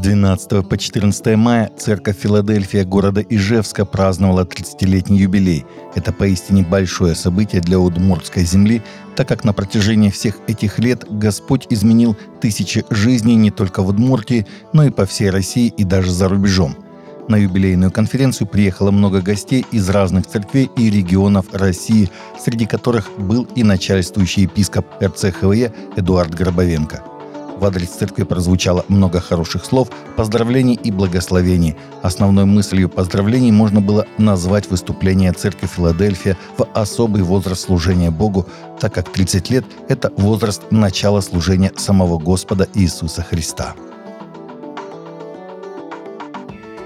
12 по 14 мая церковь Филадельфия города Ижевска праздновала 30-летний юбилей. Это поистине большое событие для Удмуртской земли, так как на протяжении всех этих лет Господь изменил тысячи жизней не только в Удмуртии, но и по всей России и даже за рубежом. На юбилейную конференцию приехало много гостей из разных церквей и регионов России, среди которых был и начальствующий епископ РЦХВЕ Эдуард Гробовенко – в адрес церкви прозвучало много хороших слов, поздравлений и благословений. Основной мыслью поздравлений можно было назвать выступление церкви Филадельфия в особый возраст служения Богу, так как 30 лет – это возраст начала служения самого Господа Иисуса Христа.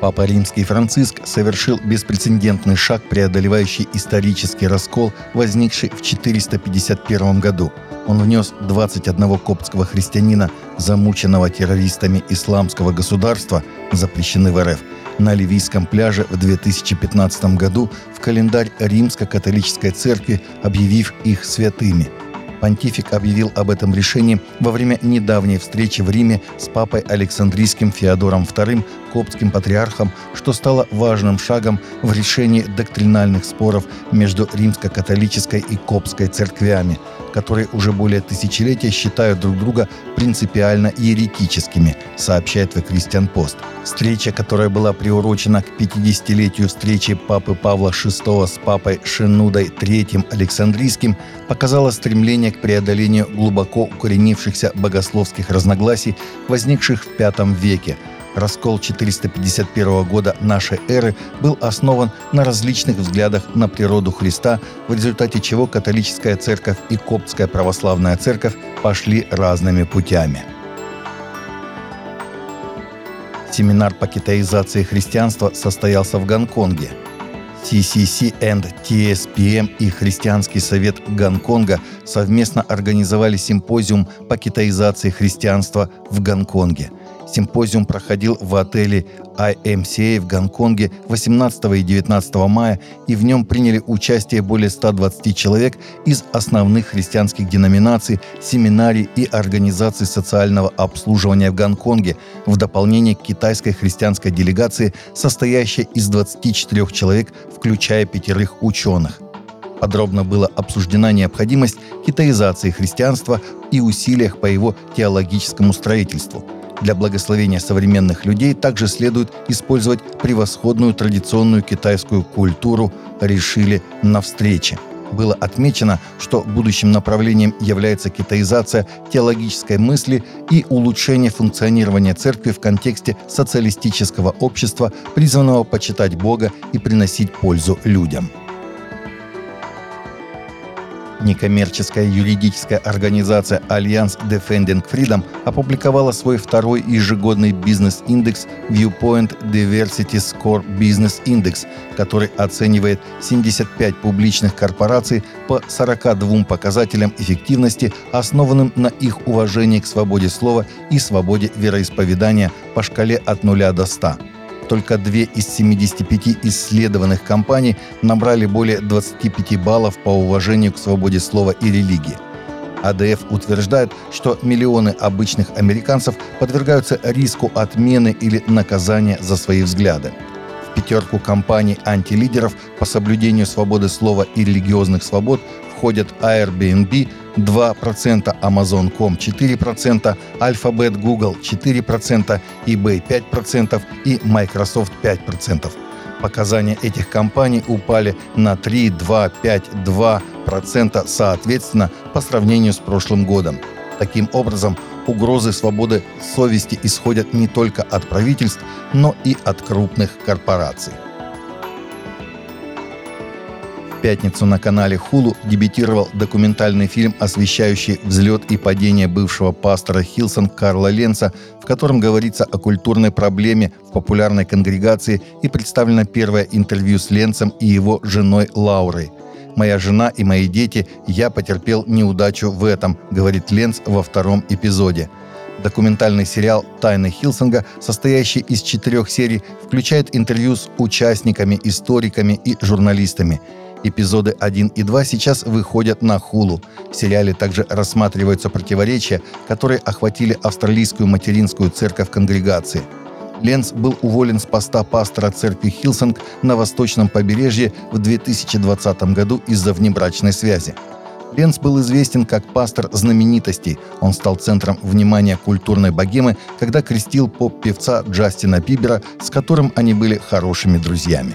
Папа Римский Франциск совершил беспрецедентный шаг, преодолевающий исторический раскол, возникший в 451 году – он внес 21 коптского христианина, замученного террористами исламского государства, запрещены в РФ, на Ливийском пляже в 2015 году в календарь Римско-католической церкви, объявив их святыми – Понтифик объявил об этом решении во время недавней встречи в Риме с папой Александрийским Феодором II, коптским патриархом, что стало важным шагом в решении доктринальных споров между римско-католической и коптской церквями, которые уже более тысячелетия считают друг друга принципиально еретическими, сообщает The Christian Post. Встреча, которая была приурочена к 50-летию встречи папы Павла VI с папой Шинудой III Александрийским, показала стремление к преодолению глубоко укоренившихся богословских разногласий, возникших в V веке. Раскол 451 года нашей эры был основан на различных взглядах на природу Христа, в результате чего католическая церковь и коптская православная церковь пошли разными путями. Семинар по китаизации христианства состоялся в Гонконге – CCC and TSPM и Христианский совет Гонконга совместно организовали симпозиум по китаизации христианства в Гонконге – Симпозиум проходил в отеле IMCA в Гонконге 18 и 19 мая, и в нем приняли участие более 120 человек из основных христианских деноминаций, семинарий и организаций социального обслуживания в Гонконге, в дополнение к китайской христианской делегации, состоящей из 24 человек, включая пятерых ученых. Подробно была обсуждена необходимость китаизации христианства и усилиях по его теологическому строительству – для благословения современных людей также следует использовать превосходную традиционную китайскую культуру, решили на встрече. Было отмечено, что будущим направлением является китаизация теологической мысли и улучшение функционирования церкви в контексте социалистического общества, призванного почитать Бога и приносить пользу людям. Некоммерческая юридическая организация Альянс Defending Freedom опубликовала свой второй ежегодный бизнес-индекс Viewpoint Diversity Score Business Index, который оценивает 75 публичных корпораций по 42 показателям эффективности, основанным на их уважении к свободе слова и свободе вероисповедания по шкале от 0 до 100. Только две из 75 исследованных компаний набрали более 25 баллов по уважению к свободе слова и религии. АДФ утверждает, что миллионы обычных американцев подвергаются риску отмены или наказания за свои взгляды. В пятерку компаний антилидеров по соблюдению свободы слова и религиозных свобод входят Airbnb 2%, Amazon.com 4%, Alphabet Google 4%, eBay 5% и Microsoft 5%. Показания этих компаний упали на 3, 2, 5, 2% соответственно по сравнению с прошлым годом. Таким образом, угрозы свободы совести исходят не только от правительств, но и от крупных корпораций пятницу на канале Hulu дебютировал документальный фильм, освещающий взлет и падение бывшего пастора Хилсон Карла Ленца, в котором говорится о культурной проблеме в популярной конгрегации и представлено первое интервью с Ленцем и его женой Лаурой. «Моя жена и мои дети, я потерпел неудачу в этом», — говорит Ленц во втором эпизоде. Документальный сериал «Тайны Hillsong а», состоящий из четырех серий, включает интервью с участниками, историками и журналистами – Эпизоды 1 и 2 сейчас выходят на Hulu. В сериале также рассматриваются противоречия, которые охватили австралийскую материнскую церковь конгрегации – Ленц был уволен с поста пастора церкви Hillsong на восточном побережье в 2020 году из-за внебрачной связи. Ленц был известен как пастор знаменитостей. Он стал центром внимания культурной богемы, когда крестил поп-певца Джастина Бибера, с которым они были хорошими друзьями.